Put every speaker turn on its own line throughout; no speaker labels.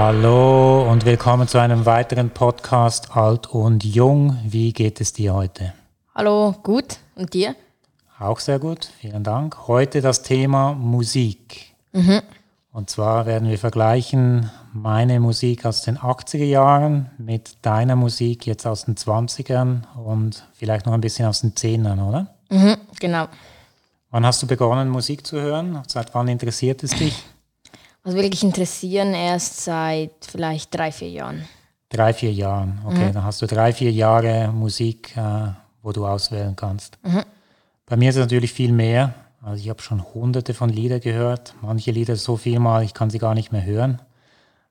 Hallo und willkommen zu einem weiteren Podcast Alt und Jung. Wie geht es dir heute?
Hallo, gut. Und dir?
Auch sehr gut, vielen Dank. Heute das Thema Musik. Mhm. Und zwar werden wir vergleichen meine Musik aus den 80er Jahren mit deiner Musik jetzt aus den 20ern und vielleicht noch ein bisschen aus den 10ern, oder?
Mhm, genau.
Wann hast du begonnen, Musik zu hören? Seit wann interessiert es dich?
Also wirklich interessieren erst seit vielleicht drei, vier Jahren.
Drei, vier Jahren, okay. Mhm. Dann hast du drei, vier Jahre Musik, äh, wo du auswählen kannst. Mhm. Bei mir ist es natürlich viel mehr. Also ich habe schon hunderte von Lieder gehört. Manche Lieder so viel mal, ich kann sie gar nicht mehr hören.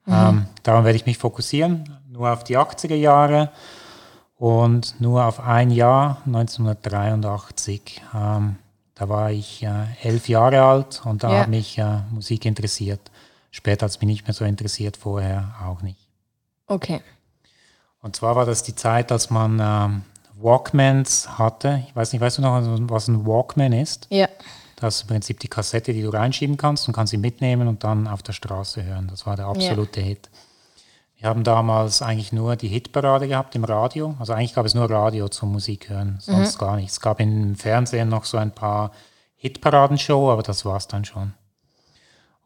Mhm. Ähm, darum werde ich mich fokussieren, nur auf die 80er Jahre und nur auf ein Jahr, 1983. Ähm, da war ich äh, elf Jahre alt und da ja. hat mich äh, Musik interessiert. Später hat es mich nicht mehr so interessiert, vorher auch nicht.
Okay.
Und zwar war das die Zeit, als man ähm, Walkmans hatte. Ich weiß nicht, weißt du noch, was ein Walkman ist?
Ja.
Das ist im Prinzip die Kassette, die du reinschieben kannst und kannst sie mitnehmen und dann auf der Straße hören. Das war der absolute ja. Hit. Wir haben damals eigentlich nur die Hitparade gehabt im Radio. Also eigentlich gab es nur Radio zum Musik hören, sonst mhm. gar nichts. Es gab im Fernsehen noch so ein paar Hitparadenshow, aber das war es dann schon.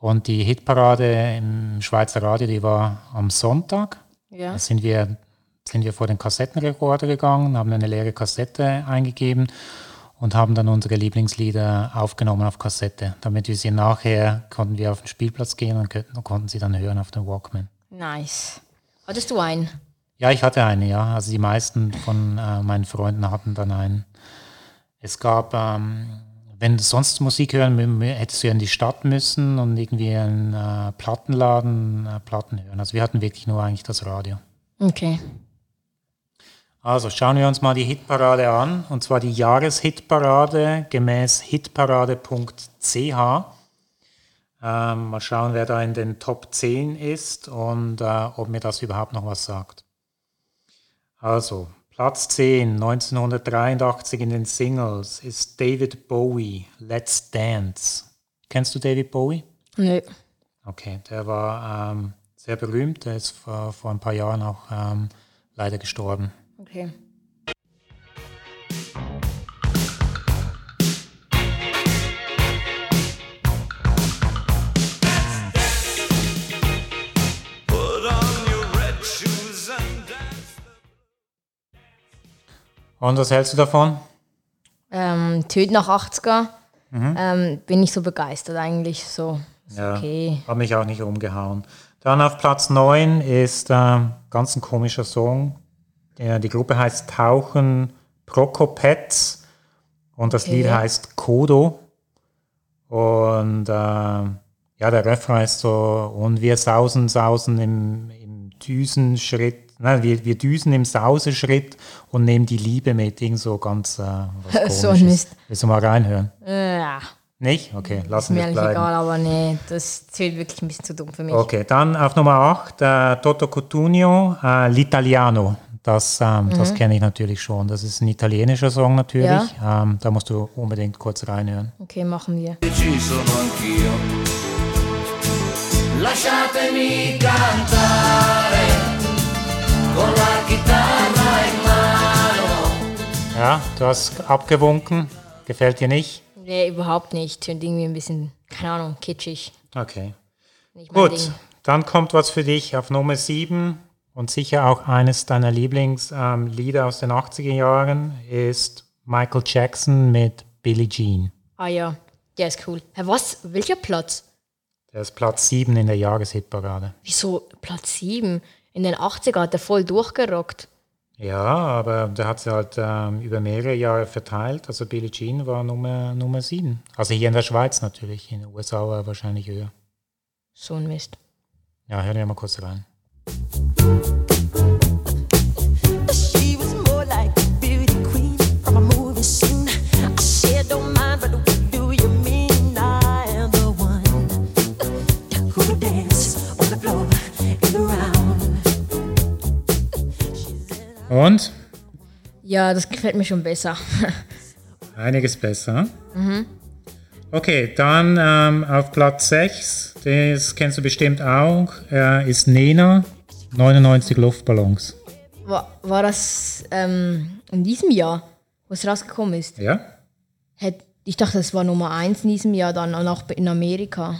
Und die Hitparade im Schweizer Radio, die war am Sonntag. Ja. Da sind wir, sind wir vor den Kassettenrekorder gegangen, haben eine leere Kassette eingegeben und haben dann unsere Lieblingslieder aufgenommen auf Kassette. Damit wir sie nachher, konnten wir auf den Spielplatz gehen und konnten, konnten sie dann hören auf den Walkman.
Nice. Hattest du einen?
Ja, ich hatte einen, ja. Also die meisten von äh, meinen Freunden hatten dann einen. Es gab, ähm, wenn du sonst Musik hören, hättest du ja in die Stadt müssen und irgendwie einen äh, Plattenladen äh, Platten hören. Also wir hatten wirklich nur eigentlich das Radio.
Okay.
Also schauen wir uns mal die Hitparade an, und zwar die Jahreshitparade gemäß hitparade.ch. Ähm, mal schauen, wer da in den Top 10 ist und äh, ob mir das überhaupt noch was sagt. Also, Platz 10, 1983 in den Singles ist David Bowie, Let's Dance. Kennst du David Bowie?
Nee.
Okay, der war ähm, sehr berühmt, der ist vor, vor ein paar Jahren auch ähm, leider gestorben.
Okay.
Und was hältst du davon?
Ähm, Töten nach 80er. Mhm. Ähm, bin ich so begeistert eigentlich. So, ist ja, okay.
Hat mich auch nicht umgehauen. Dann auf Platz 9 ist äh, ganz ein komischer Song. Ja, die Gruppe heißt Tauchen Prokopets und das okay. Lied heißt Kodo. Und äh, ja, der Refrain ist so, und wir sausen, sausen im, im Düsenschritt, nein, wir, wir düsen im Sauseschritt und nehmen die Liebe mit, irgend so ganz äh, was so ein Mist. Willst du mal reinhören?
Ja.
Nicht? Okay, lassen wir es bleiben. Mir
egal, aber nee, das zählt wirklich ein bisschen zu dumm für mich.
Okay, dann auf Nummer 8, äh, Toto Cotugno, äh, L'Italiano. Das, ähm, mhm. das kenne ich natürlich schon. Das ist ein italienischer Song natürlich. Ja. Ähm, da musst du unbedingt kurz reinhören.
Okay, machen wir.
Lasciatemi cantare Ja, du hast abgewunken. Gefällt dir nicht?
Nee, überhaupt nicht. Tönt irgendwie ein bisschen, keine Ahnung, kitschig.
Okay. Gut, Ding. dann kommt was für dich auf Nummer 7. Und sicher auch eines deiner Lieblingslieder ähm, aus den 80er Jahren ist Michael Jackson mit Billie Jean.
Ah ja, der ist cool. Herr, was? Welcher Platz?
Der ist Platz 7 in der Jahreshitparade.
Wieso Platz 7? In den 80er hat er voll durchgerockt.
Ja, aber der hat sie halt ähm, über mehrere Jahre verteilt. Also Billie Jean war Nummer, Nummer 7. Also hier in der Schweiz natürlich, in den USA war er wahrscheinlich höher.
So ein Mist.
Ja, hören wir mal kurz rein. Und?
Ja, das gefällt mir schon besser.
Einiges besser. Mhm. Okay, dann ähm, auf Platz 6, das kennst du bestimmt auch, äh, ist Nena, 99 Luftballons.
War, war das ähm, in diesem Jahr, wo es rausgekommen ist?
Ja?
Hätt, ich dachte, das war Nummer 1 in diesem Jahr, dann auch in Amerika.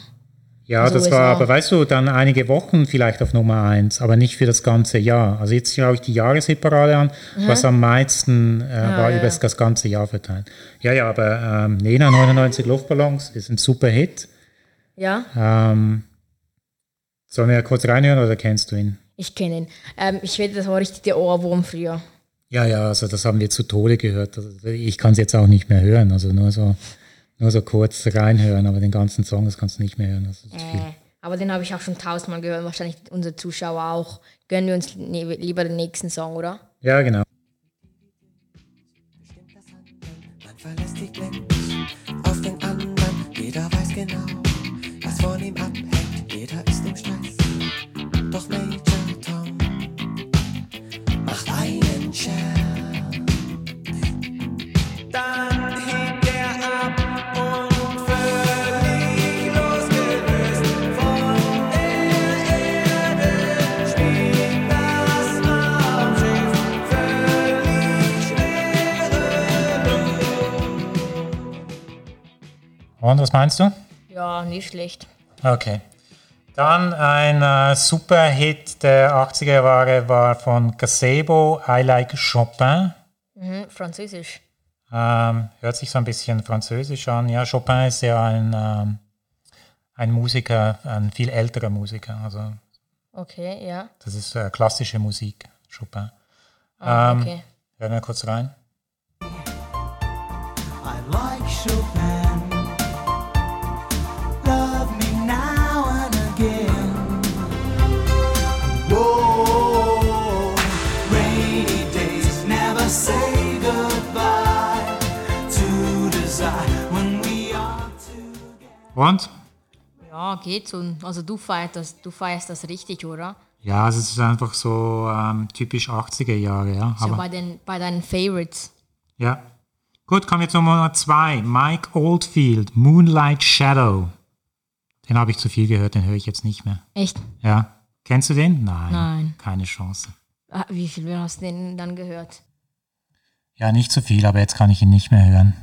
Ja, also das war aber, weißt du, dann einige Wochen vielleicht auf Nummer 1, aber nicht für das ganze Jahr. Also jetzt schaue ich die Jahreshitparade an, mhm. was am meisten äh, ah, war ja. über das ganze Jahr verteilt. Ja, ja, aber ähm, Nena 99 Luftballons ist ein super Hit.
Ja.
Ähm, sollen wir kurz reinhören oder kennst du ihn?
Ich kenne ihn. Ähm, ich wette, das war richtig der Ohrwurm früher.
Ja, ja, also das haben wir zu Tode gehört. Also ich kann es jetzt auch nicht mehr hören. Also nur so nur so kurz reinhören, aber den ganzen Song, das kannst du nicht mehr hören. Das ist äh, viel.
Aber den habe ich auch schon tausendmal gehört, wahrscheinlich unsere Zuschauer auch. Gönnen wir uns lieber den nächsten Song, oder?
Ja, genau.
Man verlässt die Glenn auf den anderen. Jeder weiß genau, was von ihm abhängt. Jeder ist im Stress. Doch Major Tom macht einen Shell.
Und was meinst du?
Ja, nicht schlecht.
Okay. Dann ein äh, super Hit der 80er Jahre war von Gazebo, I Like Chopin.
Mhm, Französisch.
Ähm, hört sich so ein bisschen französisch an. Ja, Chopin ist ja ein, ähm, ein Musiker, ein viel älterer Musiker. Also
okay, ja.
Das ist äh, klassische Musik, Chopin.
Ah, ähm, okay.
Hören wir kurz rein.
I like Chopin.
Und?
Ja, geht so. Also du feierst das, du feierst das richtig, oder?
Ja, es ist einfach so ähm, typisch 80er Jahre, ja.
So bei, den, bei deinen Favorites.
Ja. Gut, kommen wir zu Nummer zwei. Mike Oldfield, Moonlight Shadow. Den habe ich zu viel gehört, den höre ich jetzt nicht mehr.
Echt?
Ja. Kennst du den? Nein.
Nein.
Keine Chance.
Ah, wie viel hast du den dann gehört?
Ja, nicht zu viel, aber jetzt kann ich ihn nicht mehr hören.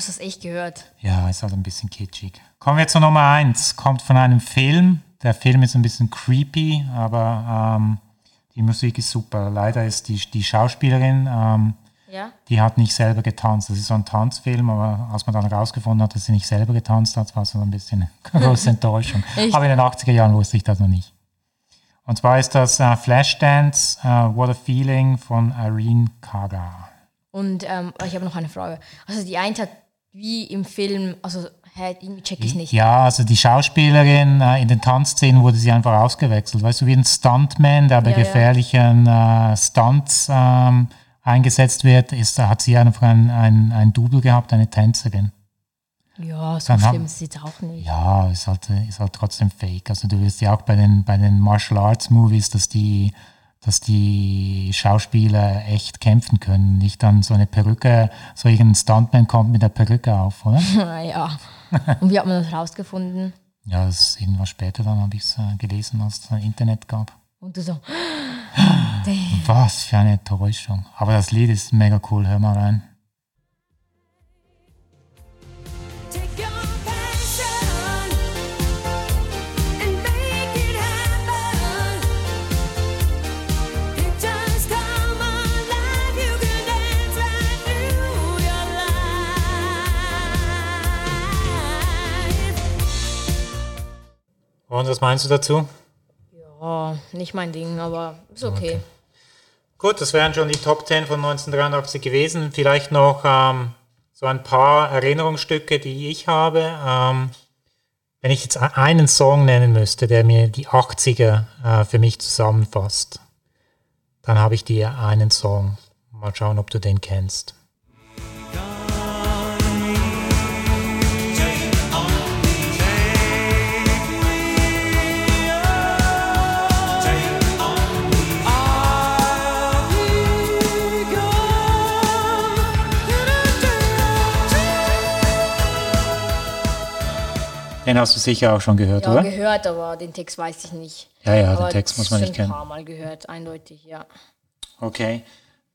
Hast das echt gehört.
Ja, ist halt ein bisschen kitschig. Kommen wir zur Nummer 1. Kommt von einem Film. Der Film ist ein bisschen creepy, aber ähm, die Musik ist super. Leider ist die, die Schauspielerin, ähm,
ja?
die hat nicht selber getanzt. Das ist so ein Tanzfilm, aber als man dann herausgefunden hat, dass sie nicht selber getanzt hat, war es so ein bisschen eine große Enttäuschung. aber in den 80er Jahren wusste ich das noch nicht. Und zwar ist das äh, Flashdance, uh, What a Feeling von Irene Kaga.
Und ähm, ich habe noch eine Frage. Also die eine hat wie im Film, also hey, irgendwie check ich nicht.
Ja, also die Schauspielerin äh, in den Tanzszenen wurde sie einfach ausgewechselt. Weißt du, wie ein Stuntman, der bei ja, gefährlichen ja. Äh, Stunts ähm, eingesetzt wird, ist, hat sie einfach ein, ein, ein Double gehabt, eine Tänzerin.
Ja, so Dann schlimm ist es jetzt auch nicht.
Ja, ist halt, ist halt trotzdem fake. Also du wirst ja auch bei den, bei den Martial Arts Movies, dass die dass die Schauspieler echt kämpfen können. Nicht dann so eine Perücke, so irgendein Stuntman kommt mit der Perücke auf, oder?
ja. Und wie hat man das rausgefunden?
Ja, das ist irgendwas später, dann habe ich es äh, gelesen, als es Internet gab.
Und du so,
was für eine Enttäuschung. Aber das Lied ist mega cool, hör mal rein. Und was meinst du dazu?
Ja, nicht mein Ding, aber ist okay. okay.
Gut, das wären schon die Top 10 von 1983 gewesen. Vielleicht noch ähm, so ein paar Erinnerungsstücke, die ich habe. Ähm, wenn ich jetzt einen Song nennen müsste, der mir die 80er äh, für mich zusammenfasst, dann habe ich dir einen Song. Mal schauen, ob du den kennst. Den hast du sicher auch schon gehört,
Ja,
oder?
gehört, aber den Text weiß ich nicht.
Ja, ja,
aber
den Text muss man nicht kennen.
ein paar Mal gehört, eindeutig, ja.
Okay.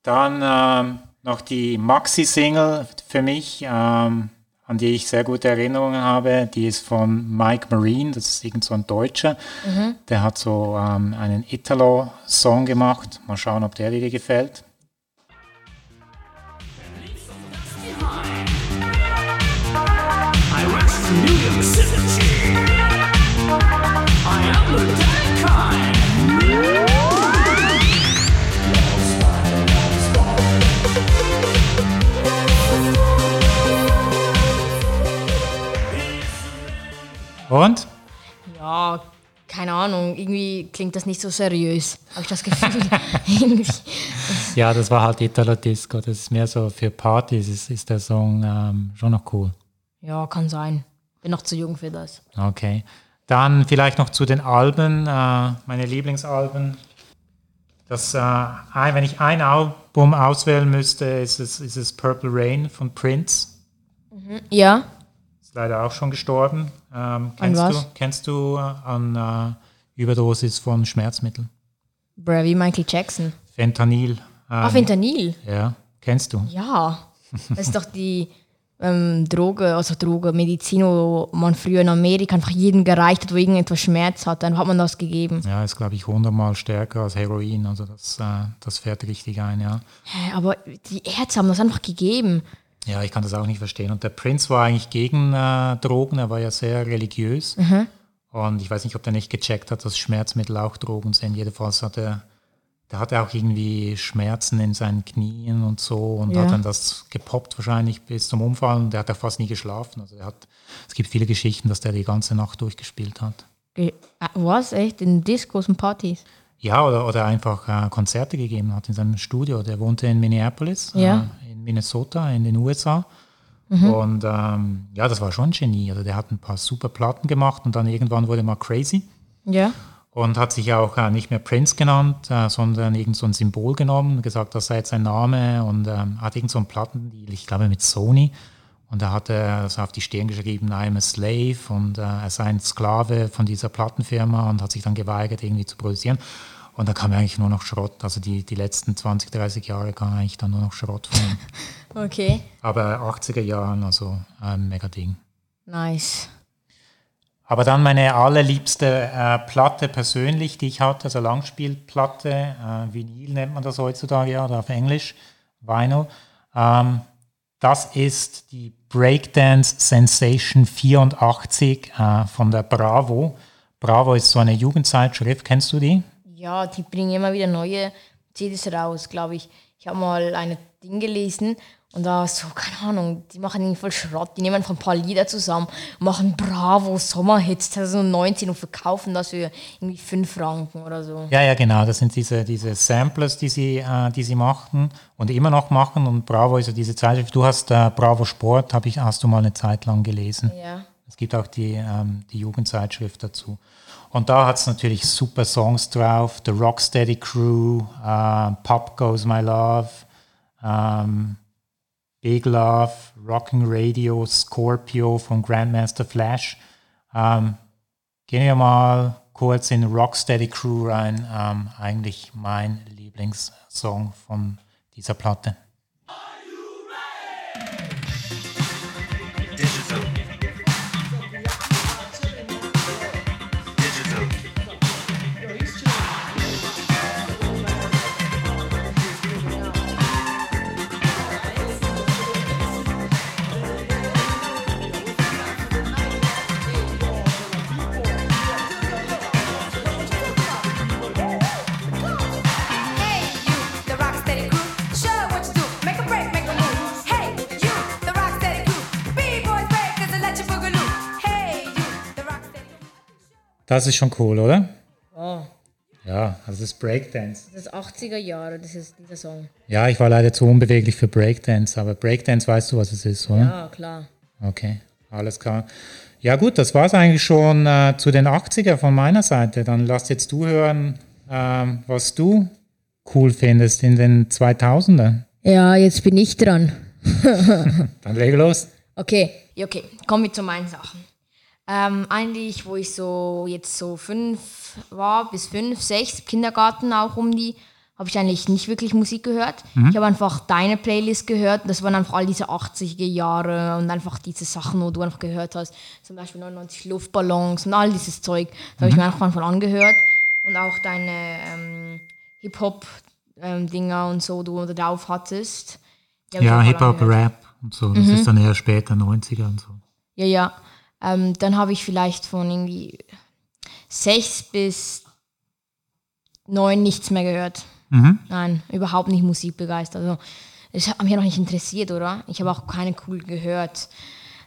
Dann ähm, noch die Maxi-Single für mich, ähm, an die ich sehr gute Erinnerungen habe. Die ist von Mike Marine, das ist irgend so ein Deutscher. Der hat so ähm, einen Italo-Song gemacht. Mal schauen, ob der dir gefällt.
I rush to New York City.
Und?
Ja, keine Ahnung, irgendwie klingt das nicht so seriös, habe ich das Gefühl.
Ja, das war halt Italo-Disco. Das ist mehr so für Partys, ist, ist der Song ähm, schon noch cool.
ja, kann sein. Bin noch zu jung für das.
Okay. Dann vielleicht noch zu den Alben, äh, meine Lieblingsalben. Das, äh, ein, wenn ich ein Album auswählen müsste, ist es, ist es Purple Rain von Prince.
Ja,
Ist leider auch schon gestorben. Ähm, kennst,
was?
Du, kennst du äh, an äh, Überdosis von Schmerzmitteln?
bruh, wie Michael Jackson.
Fentanyl. Ähm,
Ach, Fentanyl.
ja, kennst du?
Ja, das ist doch die ähm, Droge, also Droge, Medizin, wo man früher in Amerika einfach jeden gereicht hat, wo irgendetwas Schmerz hat, dann hat man das gegeben.
Ja, ist glaube ich hundertmal stärker als Heroin. Also das, äh, das fährt richtig ein, ja.
Hä, Aber die Ärzte haben das einfach gegeben.
Ja, ich kann das auch nicht verstehen. Und der Prinz war eigentlich gegen äh, Drogen, er war ja sehr religiös. Und ich weiß nicht, ob der nicht gecheckt hat, dass Schmerzmittel auch Drogen sind. Jedenfalls hat er, der hatte auch irgendwie Schmerzen in seinen Knien und so und
Ja.
hat dann das gepoppt wahrscheinlich bis zum Umfallen. Und der hat auch fast nie geschlafen. Also er hat, es gibt viele Geschichten, dass der die ganze Nacht durchgespielt hat.
Äh, Was? Echt? In Discos und Partys?
Ja, oder, oder einfach äh, Konzerte gegeben hat in seinem Studio. Der wohnte in Minneapolis,
Ja.
äh, Minnesota, in den USA. Und ähm, ja, das war schon ein Genie. Also der hat ein paar super Platten gemacht und dann irgendwann wurde er mal crazy
Ja.
und hat sich auch äh, nicht mehr Prince genannt, äh, sondern irgend so ein Symbol genommen und gesagt, das sei jetzt sein Name und ähm, hat irgend so einen Plattendeal, ich glaube mit Sony. Und da hat er so auf die Stirn geschrieben, I'm a slave und äh, er sei ein Sklave von dieser Plattenfirma und hat sich dann geweigert, irgendwie zu produzieren. Und da kam eigentlich nur noch Schrott. Also die, die letzten 20, 30 Jahre kam eigentlich dann nur noch Schrott von ihm.
Okay.
Aber 80er Jahren, also ein mega Ding.
Nice.
Aber dann meine allerliebste äh, Platte persönlich, die ich hatte, also Langspielplatte, äh, Vinyl nennt man das heutzutage ja, oder auf Englisch, Vinyl. Ähm, das ist die Breakdance Sensation 84 äh, von der Bravo. Bravo ist so eine Jugendzeitschrift, kennst du die?
Ja, die bringen immer wieder neue CDs raus, glaube ich. Ich habe mal eine Ding gelesen und da so, keine Ahnung, die machen irgendwie voll Schrott. Die nehmen einfach ein paar Lieder zusammen, machen Bravo Sommerhits 2019 und verkaufen das für irgendwie 5 Franken oder so.
Ja, ja, genau. Das sind diese, diese Samplers, die sie, äh, die sie machten und immer noch machen. Und Bravo ist ja diese Zeitschrift. Du hast äh, Bravo Sport, hab ich, hast du mal eine Zeit lang gelesen.
Ja.
Es gibt auch die, ähm, die Jugendzeitschrift dazu. Und da hat es natürlich super Songs drauf. The Rocksteady Crew, äh, Pop Goes My Love, ähm, Big Love, Rocking Radio, Scorpio von Grandmaster Flash. Ähm, gehen wir mal kurz in Rocksteady Crew rein. Ähm, eigentlich mein Lieblingssong von dieser Platte. Das ist schon cool, oder? Ja, also das ist Breakdance.
Das ist 80er Jahre, das ist dieser Song.
Ja, ich war leider zu unbeweglich für Breakdance, aber Breakdance weißt du, was es ist, oder?
Ja, klar.
Okay, alles klar. Ja gut, das war es eigentlich schon äh, zu den 80er von meiner Seite. Dann lass jetzt du hören, ähm, was du cool findest in den 2000er.
Ja, jetzt bin ich dran.
Dann leg los.
Okay, okay, kommen wir zu meinen Sachen. Ähm, eigentlich, wo ich so jetzt so fünf war, bis fünf, sechs, Kindergarten auch um die, habe ich eigentlich nicht wirklich Musik gehört. Ich habe einfach deine Playlist gehört. Das waren einfach all diese 80er Jahre und einfach diese Sachen, wo du einfach gehört hast. Zum Beispiel 99 Luftballons und all dieses Zeug. Das habe ich mir einfach von angehört. Und auch deine ähm, Hip-Hop-Dinger und so, du da drauf hattest.
Ja, Hip-Hop. Rap und so. Das ist dann eher später, 90er und so.
Ja, ja. Ähm, dann habe ich vielleicht von irgendwie sechs bis neun nichts mehr gehört. Nein, überhaupt nicht musikbegeistert. Also, es hat mich ja noch nicht interessiert, oder? Ich habe auch keine cool gehört.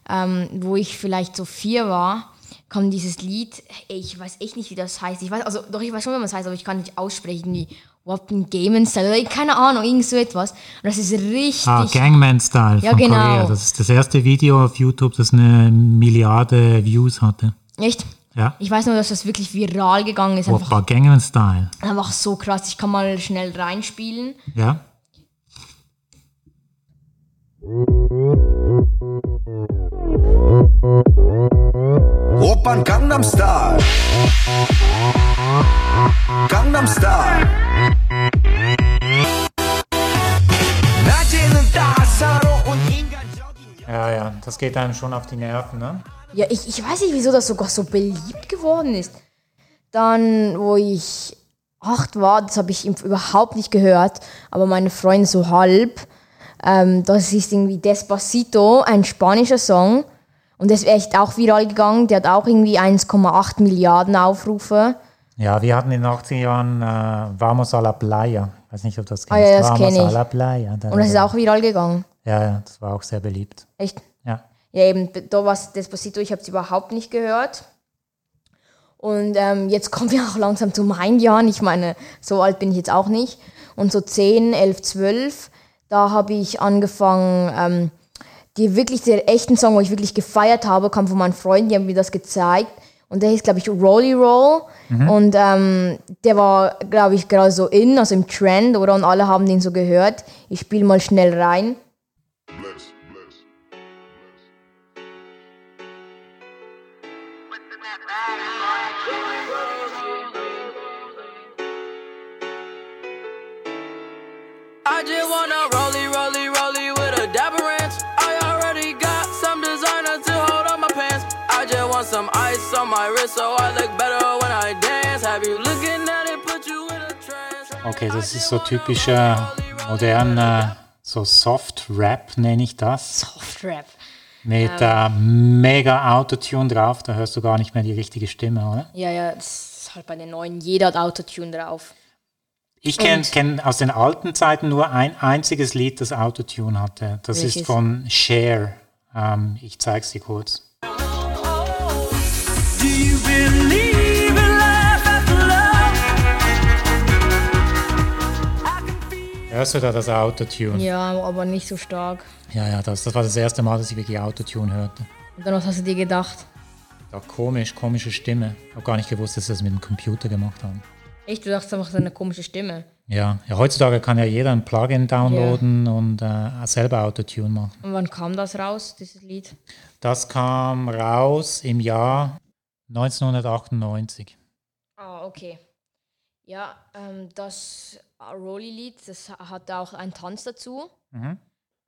Ähm, wo ich vielleicht so vier war, kam dieses Lied, ich weiß echt nicht, wie das heißt. Ich weiß, also doch, ich weiß schon, wie man es heißt, aber ich kann nicht aussprechen, wie Wappen Game Style oder keine Ahnung, irgend so etwas. Und das ist richtig.
Ah, Gangman Style
Ja,
von
genau.
Korea. Das ist das erste Video auf YouTube, das eine Milliarde Views hatte.
Echt?
Ja.
Ich weiß nur, dass das wirklich viral gegangen ist. Einfach
Woppa, Gangman Style.
Einfach so krass. Ich kann mal schnell reinspielen.
Ja.
Opern Gangnam Style. Gangnam Style.
Ja, ja, das geht einem schon auf die Nerven, ne?
Ja, ich, ich weiß nicht, wieso das sogar so beliebt geworden ist. Dann, wo ich acht war, das habe ich überhaupt nicht gehört, aber meine Freundin so halb. Ähm, das ist irgendwie Despacito, ein spanischer Song. Und das ist echt auch viral gegangen. Der hat auch irgendwie 1,8 Milliarden Aufrufe.
Ja, wir hatten in den 80er Jahren äh, Vamos a la Playa. Weiß nicht, ob du das kennst.
Ah, ja, das
Vamos
kenn
a
ich.
la Playa. Da-
Und das ist auch viral gegangen.
Ja, ja, das war auch sehr beliebt.
Echt?
Ja.
Ja, eben, da war Despacito, ich habe es überhaupt nicht gehört. Und ähm, jetzt kommen wir auch langsam zu meinen Jahren. Ich meine, so alt bin ich jetzt auch nicht. Und so 10, 11, 12, da habe ich angefangen, ähm, die wirklich der echten Song, wo ich wirklich gefeiert habe, kam von meinen Freunden, die haben mir das gezeigt. Und der hieß, glaube ich, Rolly Roll. Und ähm, der war, glaube ich, gerade so in, also im Trend, oder? Und alle haben den so gehört. Ich spiele mal schnell rein.
I on my wrist so I look better when I dance. Have you looking at it, put you in a trance.
Okay, das ist so typischer moderner, so Soft-Rap nenne ich das.
Soft-Rap.
Mit äh, mega Autotune drauf, da hörst du gar nicht mehr die richtige Stimme, oder?
Ja, ja, das ist halt bei den neuen. Jeder hat Autotune drauf.
Ich kenne kenn aus den alten Zeiten nur ein einziges Lied, das Autotune hatte. Das ist
Welches?
von Cher. Ähm, ich zeig's dir kurz. Hörst du da das Autotune?
Ja, aber nicht so stark.
Ja, ja, das, das war das erste Mal, dass ich wirklich Autotune hörte.
Und dann, was hast du dir gedacht?
Ja, komisch, komische Stimme. Ich habe gar nicht gewusst, dass sie das mit dem Computer gemacht haben.
Echt, du dachtest einfach so eine komische Stimme.
Ja, ja heutzutage kann ja jeder ein Plugin downloaden und äh, selber Autotune machen.
Und wann kam das raus, dieses Lied?
Das kam raus im Jahr 1998.
Ah, okay. Ja, ähm, das Rolly-Lied, das hat auch einen Tanz dazu.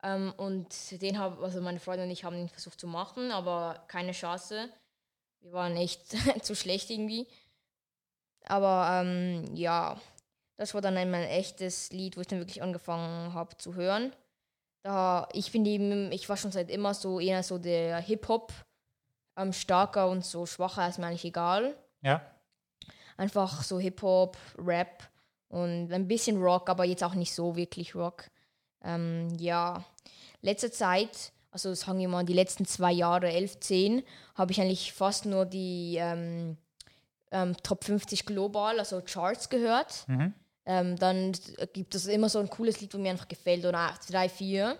Ähm, und den haben, also meine Freunde und ich haben ihn versucht zu machen, aber keine Chance. Wir waren echt zu schlecht irgendwie. Aber ähm, ja, das war dann ein mein echtes Lied, wo ich dann wirklich angefangen habe zu hören. Da ich bin eben, ich war schon seit immer so eher so der Hip-Hop, ähm, starker und so schwacher ist mir eigentlich egal
Ja.
einfach so Hip-Hop, Rap und ein bisschen Rock, aber jetzt auch nicht so wirklich Rock. Ähm, ja, letzte Zeit, also sagen wir mal die letzten zwei Jahre, 11, 10, habe ich eigentlich fast nur die ähm, ähm, Top 50 global, also Charts gehört. Ähm, dann gibt es immer so ein cooles Lied, wo mir einfach gefällt, oder drei, vier.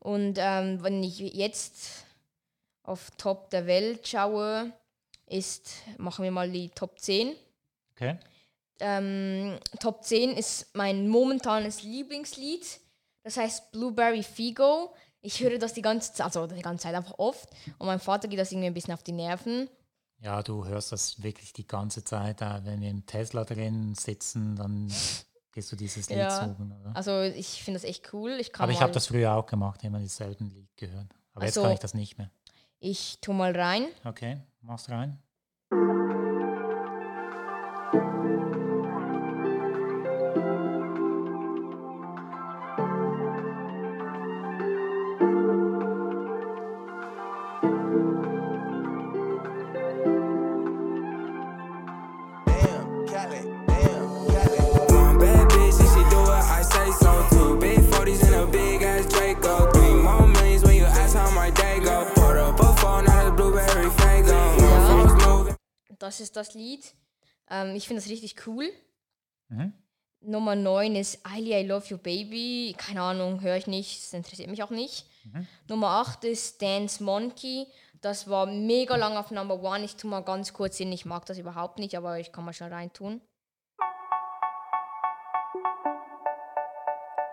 Und ähm, wenn ich jetzt auf Top der Welt schaue, ist, machen wir mal die Top 10.
Okay.
Ähm, Top 10 ist mein momentanes Lieblingslied. Das heißt Blueberry Figo. Ich höre das die ganze Zeit, also die ganze Zeit einfach oft. Und mein Vater geht das irgendwie ein bisschen auf die Nerven.
Ja, du hörst das wirklich die ganze Zeit. äh, Wenn wir im Tesla drin sitzen, dann gehst du dieses Lied
Ja.
suchen. Oder?
Also ich finde das echt cool. Ich kann
Aber ich habe das früher auch gemacht, immer dieselben Lied gehört. Aber jetzt
Also-
kann ich das nicht mehr.
Ich tu mal rein.
Okay, machst rein.
Das ist das Lied. Ähm, ich finde das richtig cool.
Mhm.
Nummer 9 ist Eily, I Love You Baby. Keine Ahnung, höre ich nicht. Das interessiert mich auch nicht. Nummer 8 ist Dance Monkey. Das war mega lang auf Number 1. Ich tu mal ganz kurz hin. Ich mag das überhaupt nicht, aber ich kann mal schnell reintun.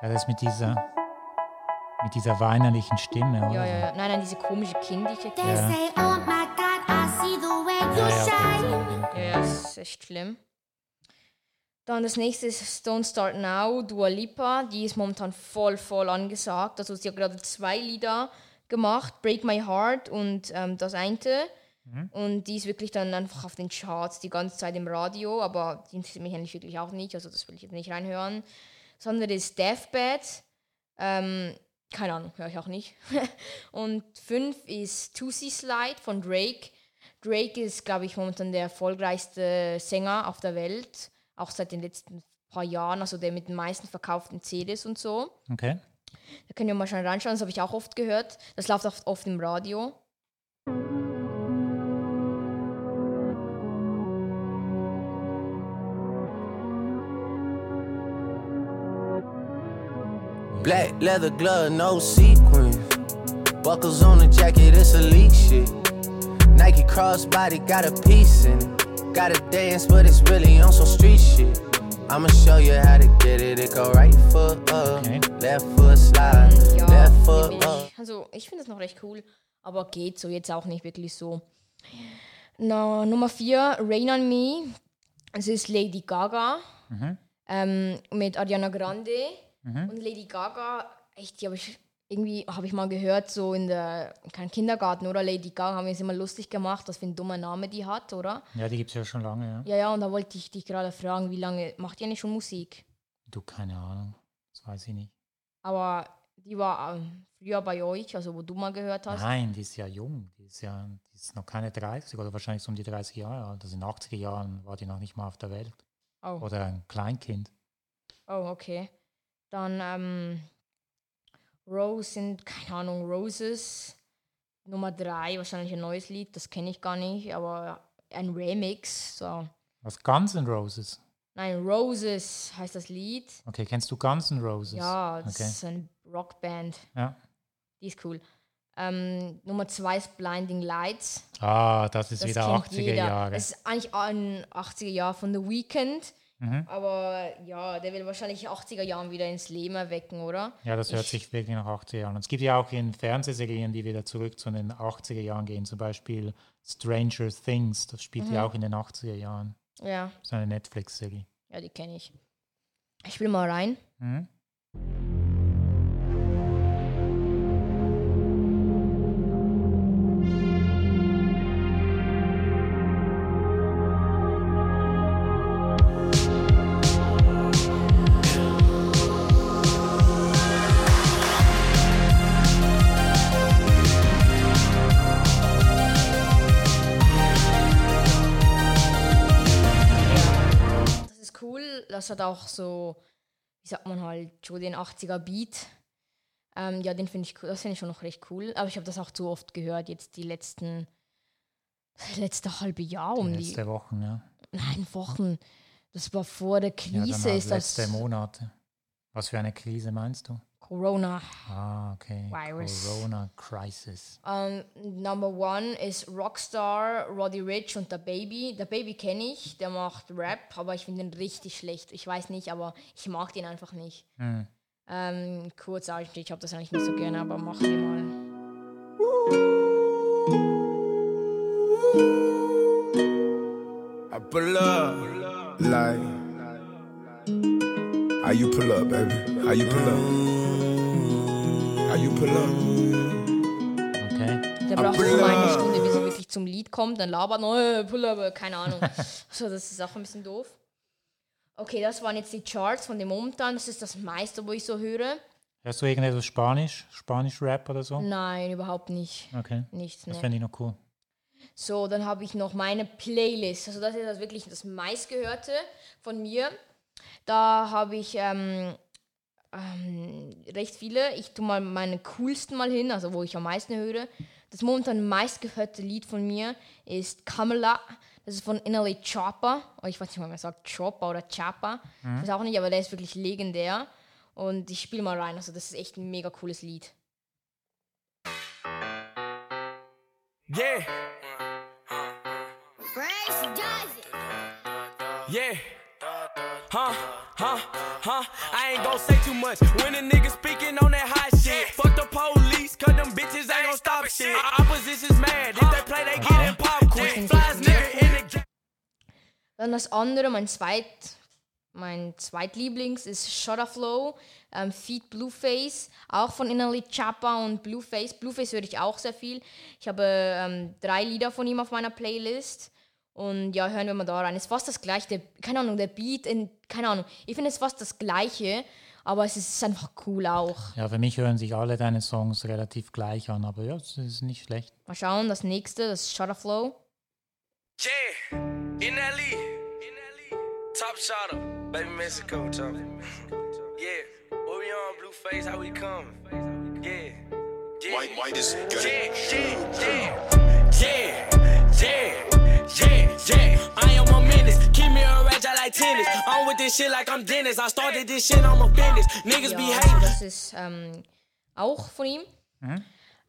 Ja, das ist mit dieser, mit dieser weinerlichen Stimme, oder?
Ja, ja, ja. Nein, nein, diese komische kindliche.
They
Yeah. Ja, ja, das.
Ja, das ist echt schlimm. Dann das nächste ist Don't Start Now, Dua Lipa. Die ist momentan voll, voll angesagt. Also sie hat gerade zwei Lieder gemacht, Break My Heart und ähm, das eine. Und die ist wirklich dann einfach auf den Charts die ganze Zeit im Radio, aber die interessiert mich eigentlich wirklich auch nicht, also das will ich jetzt nicht reinhören. Das andere ist Deathbed. Ähm, keine Ahnung, höre ich auch nicht. und fünf ist Tootsie Slide von Drake. Drake ist, glaube ich, momentan der erfolgreichste Sänger auf der Welt, auch seit den letzten paar Jahren, also der mit den meisten verkauften CDs und so.
Okay.
Da können wir mal schnell reinschauen, das habe ich auch oft gehört. Das läuft oft, oft im Radio.
Black leather glove, no sequins. Buckles on the jacket, it's elite shit. Nike crossbody got a piece in it. Gotta dance, but it's really on some street shit. I'ma show you how to get it. It go right foot up,
Okay.
left foot slide,
Ja,
left foot up.
Also ich finde das noch recht cool, aber geht so jetzt auch nicht wirklich so. Na, Nummer 4, Rain on Me. Es ist Lady Gaga ähm, mit Ariana Grande. Und Lady Gaga, echt, die habe ich irgendwie, habe ich mal gehört, so in der kein Kindergarten, oder? Lady Gaga haben wir uns immer lustig gemacht, was für ein dummer Name die hat, oder?
Ja, die gibt es ja schon lange, ja.
Ja, ja, und da wollte ich dich gerade fragen, wie lange macht ihr eigentlich schon Musik?
Du, keine Ahnung. Das weiß ich nicht.
Aber die war ähm, früher bei euch, also wo du mal gehört hast.
Nein, die ist ja jung. Die ist ja die ist noch keine 30 oder wahrscheinlich so um die 30 Jahre alt. Also in den 80er Jahren war die noch nicht mal auf der Welt.
Oh.
Oder ein Kleinkind.
Oh, okay. Dann ähm, Rose sind, keine Ahnung, Roses. Nummer drei, wahrscheinlich ein neues Lied, das kenne ich gar nicht, aber ein Remix. So.
Was Guns N' Roses?
Nein, Roses heißt das Lied.
Okay, kennst du Guns N' Roses?
Ja, das
Okay.
ist eine Rockband.
Ja.
Die ist cool. Ähm, Nummer zwei ist Blinding Lights.
Ah, das ist
Das
wieder
kennt
80er
jeder.
Jahre.
Das ist eigentlich ein 80er Jahr von The Weeknd.
Mhm.
Aber ja, der will wahrscheinlich 80er Jahren wieder ins Leben erwecken, oder?
Ja, das hört
Ich-
sich wirklich nach 80er Jahren an. Es gibt ja auch in Fernsehserien, die wieder zurück zu den 80er Jahren gehen. Zum Beispiel Stranger Things. Das spielt
Mhm.
ja auch in den 80er Jahren.
Ja,
Das ist eine Netflix-Serie.
ja, die kenne ich. Ich will mal rein.
Mhm.
Das hat auch so, wie sagt man halt, schon den 80er Beat. Ähm, ja, den finde ich cool. Das finde ich schon noch recht cool. Aber ich habe das auch zu oft gehört, jetzt die letzten, letzte halbe Jahr um die,
Letzte Wochen, ja.
nein, Wochen. Das war vor der
Ja,
Krise,
dann
ist
letzte
das
Monate. Was für eine Krise meinst du?
Corona.
Ah, okay.
Virus.
Corona Crisis.
Ähm, Number one ist Rockstar, Roddy Rich und der Baby. Der Baby kenne ich, der macht Rap, aber ich finde ihn richtig schlecht. Ich weiß nicht, aber ich mag den einfach nicht.
Hm.
Ähm, kurz ich habe das eigentlich nicht so gerne, aber machen wir mal.
I pull up like how you pull up, baby? How you pull up?
Okay.
Der braucht so eine. Stunde, bis er wirklich zum Lied kommt, dann labert noch, äh, pull up, äh, keine Ahnung. so, das ist auch ein bisschen doof. Okay, das waren jetzt die Charts von dem momentan. Das ist das meiste, wo ich so höre.
Hörst du irgendetwas Spanisch? Spanisch-Rap oder so?
Nein, überhaupt nicht.
Okay.
Nichts,
Das
ne.
fände ich noch cool.
So, dann habe ich noch meine Playlist. Also das ist das wirklich das meistgehörte von mir. Da habe ich ähm, ähm, recht viele. Ich tue mal meine coolsten mal hin, also wo ich am meisten höre. Das momentan meistgehörte Lied von mir ist Kamala. Das ist von Innerly Chopper. Oh, ich weiß nicht, ob man sagt Chopper oder Chapa. Ich weiß auch nicht, aber der ist wirklich legendär. Und ich spiele mal rein. Also das ist echt ein mega cooles Lied.
Yeah, yeah. Huh, huh, huh. I ain't gon' say too much when a nigga speaking on that hot shit. Fuck the police, cause them bitches ain't gon' stop shit. Opposition's mad. If they play, they get in pop quick. Flies nigga in the
Dann das andere, mein zweit, mein zweitlieblings ist Shutter Flow, ähm, Feed Blueface, auch von Innerly Chapa und Blueface. Blueface höre ich auch sehr viel. Ich habe ähm, drei Lieder von ihm auf meiner Playlist. Und ja, hören wir mal da rein. Es ist fast das gleiche, der, keine Ahnung, der Beat, in, keine Ahnung. Ich finde es fast das gleiche, aber es ist einfach cool auch.
Ja, für mich hören sich alle deine Songs relativ gleich an, aber ja, es ist nicht schlecht.
Mal schauen, das nächste, das ist Shutter Flow.
Yeah, in that lead. Top shotter, baby Mexico, chop. Yeah, what we on, Blueface, how we come? Yeah, yeah.
White, white is good.
Yeah, yeah, yeah. Yeah, yeah, yeah, yeah. I am a menace. Keep me a rage, I like tennis. I'm with this shit like I'm Dennis. I started this shit, I'm a business. Niggas
Ja,
be hating.
das ist ähm, auch von ihm.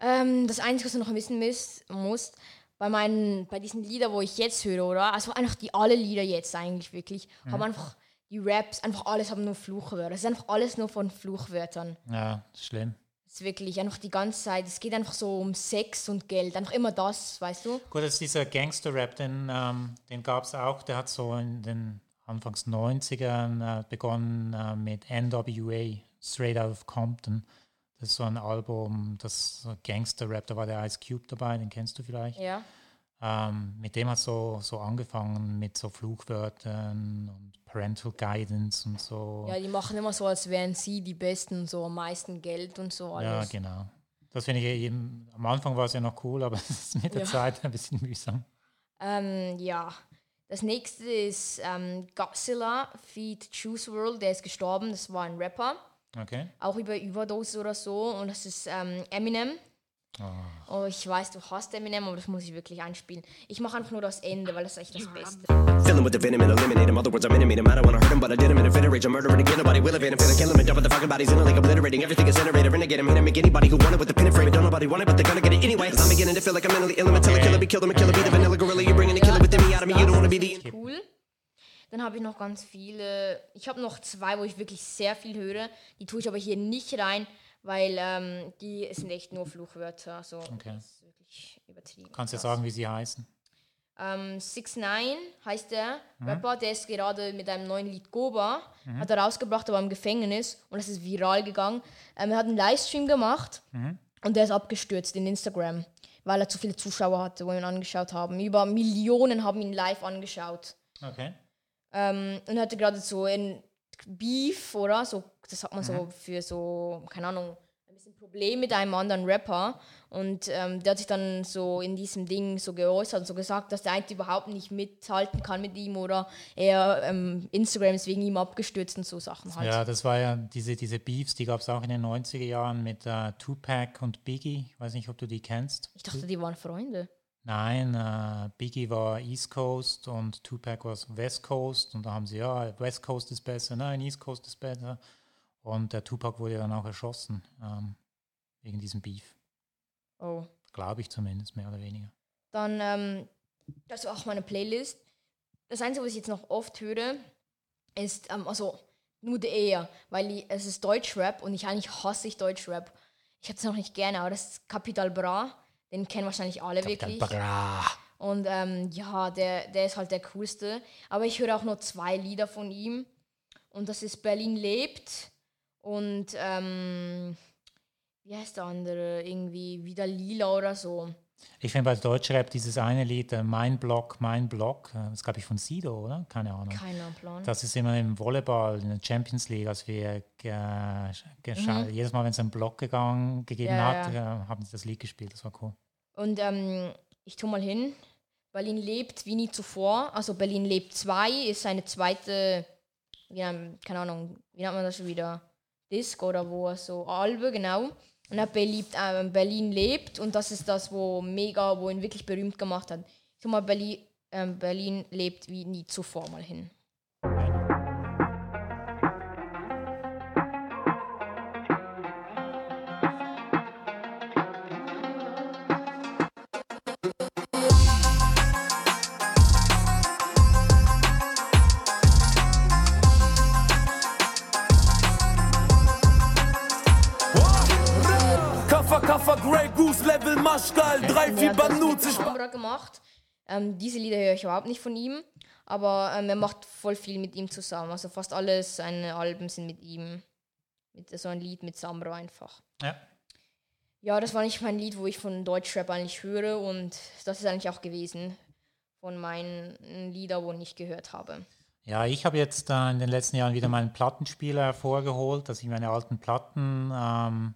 Ähm, das Einzige, was du noch wissen müsst, musst, bei meinen, bei diesen Liedern, wo ich jetzt höre, oder? Also einfach die alle Lieder jetzt eigentlich wirklich, haben einfach die Raps, einfach alles haben nur Fluchwörter. Es ist einfach alles nur von Fluchwörtern.
Ja, schlimm.
Es wirklich einfach die ganze Zeit, es geht einfach so um Sex und Geld, einfach immer das, weißt du?
Gut, das ist dieser Gangster-Rap, den, ähm, den gab es auch, der hat so in den Anfangs 90ern äh, begonnen äh, mit NWA, Straight Out of Compton. Das ist so ein Album, das Gangster-Rap, da war der Ice Cube dabei, den kennst du vielleicht.
Ja.
Ähm, mit dem hat so so angefangen mit so Fluchwörtern und Parental Guidance und so.
Ja, die machen immer so, als wären sie die Besten, so am meisten Geld und so
Ja,
alles.
genau. Das finde ich eben, am Anfang war es ja noch cool, aber es ist mit der
Ja.
Zeit ein bisschen mühsam.
Ähm, ja. Das nächste ist ähm, Godzilla feat. Juice World, der ist gestorben, das war ein Rapper.
Okay.
Auch über Überdosis oder so. Und das ist ähm, Eminem. Oh, ich weiß, du hast Eminem, aber das muss ich wirklich einspielen. Ich mache einfach nur das Ende, weil das ist echt das Beste.
Fill him with the venom and eliminate him. Other words, I'm intimate him. I don't wanna hurt him, but I did him in a fit of rage. I'm murdering again. Nobody will evade him. Finna kill him and dump the fucking bodies in it like obliterating. Everything is innovative. Renegade him. Hit him. Make anybody who want it with the pin and frame. Don't nobody want it, but they're gonna get it anyway. I'm beginning to feel like I'm mentally ill. I'm until I kill it. Be killed. I'm a killer. Be the vanilla gorilla. You're bringing the killer within me out of me. You don't wanna be the.
Cool. Dann habe ich noch ganz viele. Ich habe noch zwei, wo ich wirklich sehr viel höre. Die tue ich aber hier nicht rein, weil ähm, die sind echt nur Fluchwörter. So,
Okay.
Das ist wirklich übertrieben.
Kannst du sagen, wie sie heißen?
Ähm, 6 9 heißt der
Mhm.
Rapper, der ist gerade mit einem neuen Lied Goba, hat er rausgebracht, aber im Gefängnis und das ist viral gegangen. Ähm, er hat einen Livestream gemacht
Mhm.
und der ist abgestürzt in Instagram, weil er zu viele Zuschauer hatte, wo ihn angeschaut haben. Über Millionen haben ihn live angeschaut.
Okay.
Ähm, und er hatte gerade so ein Beef, oder? So, das sagt man so
Mhm.
für so, keine Ahnung, ein bisschen Problem mit einem anderen Rapper. Und ähm, der hat sich dann so in diesem Ding so geäußert und so gesagt, dass der eigentlich überhaupt nicht mithalten kann mit ihm oder er ähm, Instagram ist wegen ihm abgestürzt und so Sachen halt.
Ja, das war ja diese, diese Beefs, die gab es auch in den 90er Jahren mit äh, Tupac und Biggie. Ich weiß nicht, ob du die kennst.
Ich dachte, die waren Freunde.
Nein, äh, Biggie war East Coast und Tupac war West Coast und da haben sie, ja, West Coast ist besser, nein, East Coast ist besser. Und der Tupac wurde dann auch erschossen ähm, wegen diesem Beef.
Oh.
Glaube ich zumindest, mehr oder weniger.
Dann, ähm, das war auch meine Playlist. Das Einzige, was ich jetzt noch oft höre, ist, ähm, also nur eher, weil ich, es ist Deutschrap und ich eigentlich hasse ich Deutschrap. Ich hätte es noch nicht gerne, aber das ist Capital Bra. Den kennen wahrscheinlich alle wirklich.
Bra.
Und ähm, ja, der, der ist halt der coolste. Aber ich höre auch nur zwei Lieder von ihm. Und das ist Berlin lebt und ähm, wie heißt der andere? Irgendwie wieder Lila oder so.
Ich finde bei Deutschrap dieses eine Lied, äh, Mein Block, Mein Block, äh, das glaube ich von Sido, oder? Keine Ahnung.
Keiner Plan.
Das ist immer im Volleyball, in der Champions League, als wir ge gescha- jedes Mal, wenn es einen Block gegangen, gegeben
Mhm. Ja,
hat,
ja.
äh, haben sie das Lied gespielt. Das war cool.
Und ähm, ich tue mal hin. Berlin lebt wie nie zuvor. Also Berlin lebt 2 ist seine zweite, ja, keine Ahnung, wie nennt man das schon wieder? Disc oder wo so Albe, genau. Und er beliebt, ähm, Berlin lebt und das ist das, wo mega, wo ihn wirklich berühmt gemacht hat. Ich tu mal Berlin, ähm, Berlin lebt wie nie zuvor mal hin.
Drei,
Er hat
Banut, ich
Ambra gemacht. Ähm, diese Lieder höre ich überhaupt nicht von ihm, aber ähm, er macht voll viel mit ihm zusammen. Also fast alle seine Alben sind mit ihm. Mit so ein Lied mit Samra einfach.
Ja.
Ja, das war nicht mein Lied, wo ich von Deutschrap eigentlich höre und das ist eigentlich auch gewesen von meinen Liedern, wo ich gehört habe.
Ja, ich habe jetzt äh, in den letzten Jahren wieder meinen Plattenspieler hervorgeholt, dass ich meine alten Platten ähm,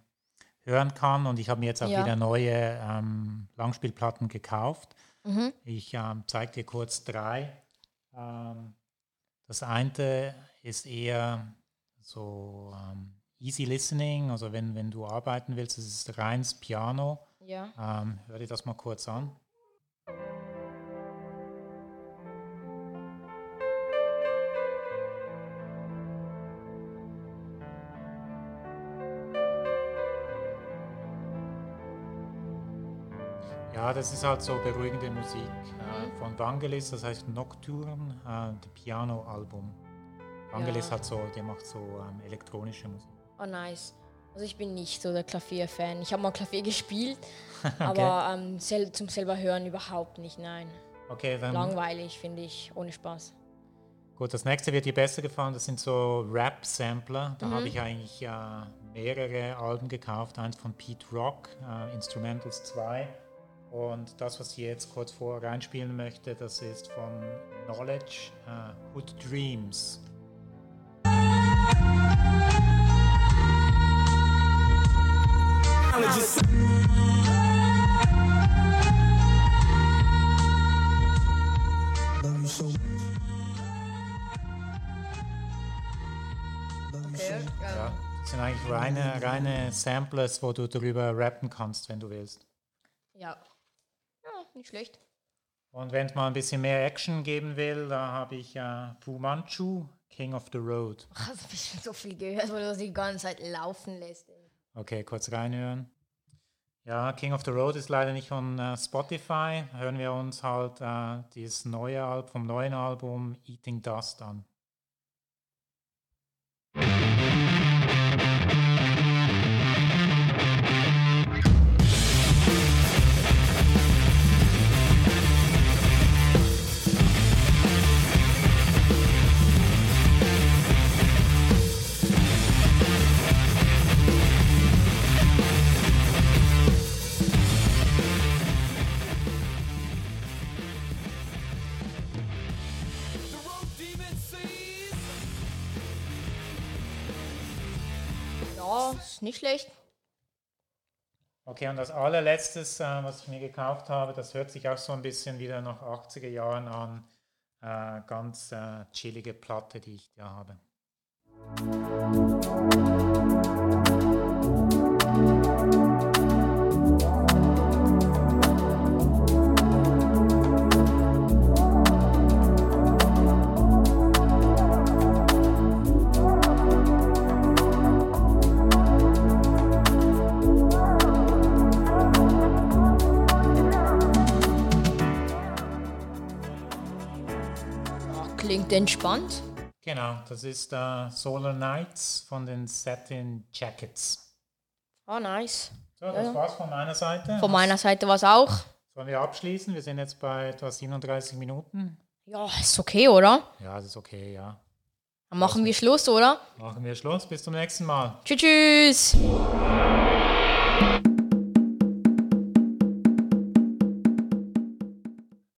hören kann und ich habe mir jetzt auch
Ja.
wieder neue ähm, Langspielplatten gekauft.
Mhm.
Ich ähm, zeige dir kurz drei. Ähm, das eine ist eher so ähm, easy listening, also wenn, wenn du arbeiten willst, ist reins Piano.
Ja.
Ähm, hör dir das mal kurz an. Ja, das ist halt so beruhigende Musik äh, von Vangelis, das heißt Nocturne, äh, das Piano-Album. Vangelis
Ja.
hat so, der macht so ähm, elektronische Musik.
Oh, nice. Also ich bin nicht so der Klavier-Fan. Ich habe mal Klavier gespielt,
Okay.
aber ähm, sel zum selber hören überhaupt nicht, nein.
Okay, dann
Langweilig, finde ich, ohne Spaß.
Gut, das nächste wird dir besser gefallen. Das sind so Rap-Sampler. Da
Mhm.
habe ich eigentlich äh, mehrere Alben gekauft. Eins von Pete Rock, äh, Instrumentals 2. Und das, was ich jetzt kurz vor reinspielen möchte, das ist von Knowledge, äh, Hood Dreams.
Okay,
Ja, das sind eigentlich reine, reine Samplers, wo du darüber rappen kannst, wenn du willst.
Ja. Ja, nicht schlecht.
Und wenn es mal ein bisschen mehr Action geben will, da habe ich äh, Fu Manchu, King of the Road.
Ach, das habe ich schon so viel gehört, weil du die ganze Zeit laufen lässt. Ey.
Okay, kurz reinhören. Ja, King of the Road ist leider nicht von äh, Spotify. Hören wir uns halt äh, dieses neue Album vom neuen Album Eating Dust an.
Nicht schlecht.
Okay, und als allerletztes, äh, was ich mir gekauft habe, das hört sich auch so ein bisschen wieder nach 80er Jahren an. Äh, ganz äh, chillige Platte, die ich da habe.
Entspannt.
Genau, das ist äh, Solar Nights von den Satin Jackets.
Ah, nice.
So, das
Ja,
war's von meiner Seite.
Von meiner Seite war es auch.
Sollen wir abschließen? Wir sind jetzt bei etwa 37 Minuten.
Ja, ist okay, oder?
Ja, das ist okay, ja.
Dann machen wir Schluss, oder?
Machen wir Schluss. Bis zum nächsten Mal.
Tschüss, tschüss.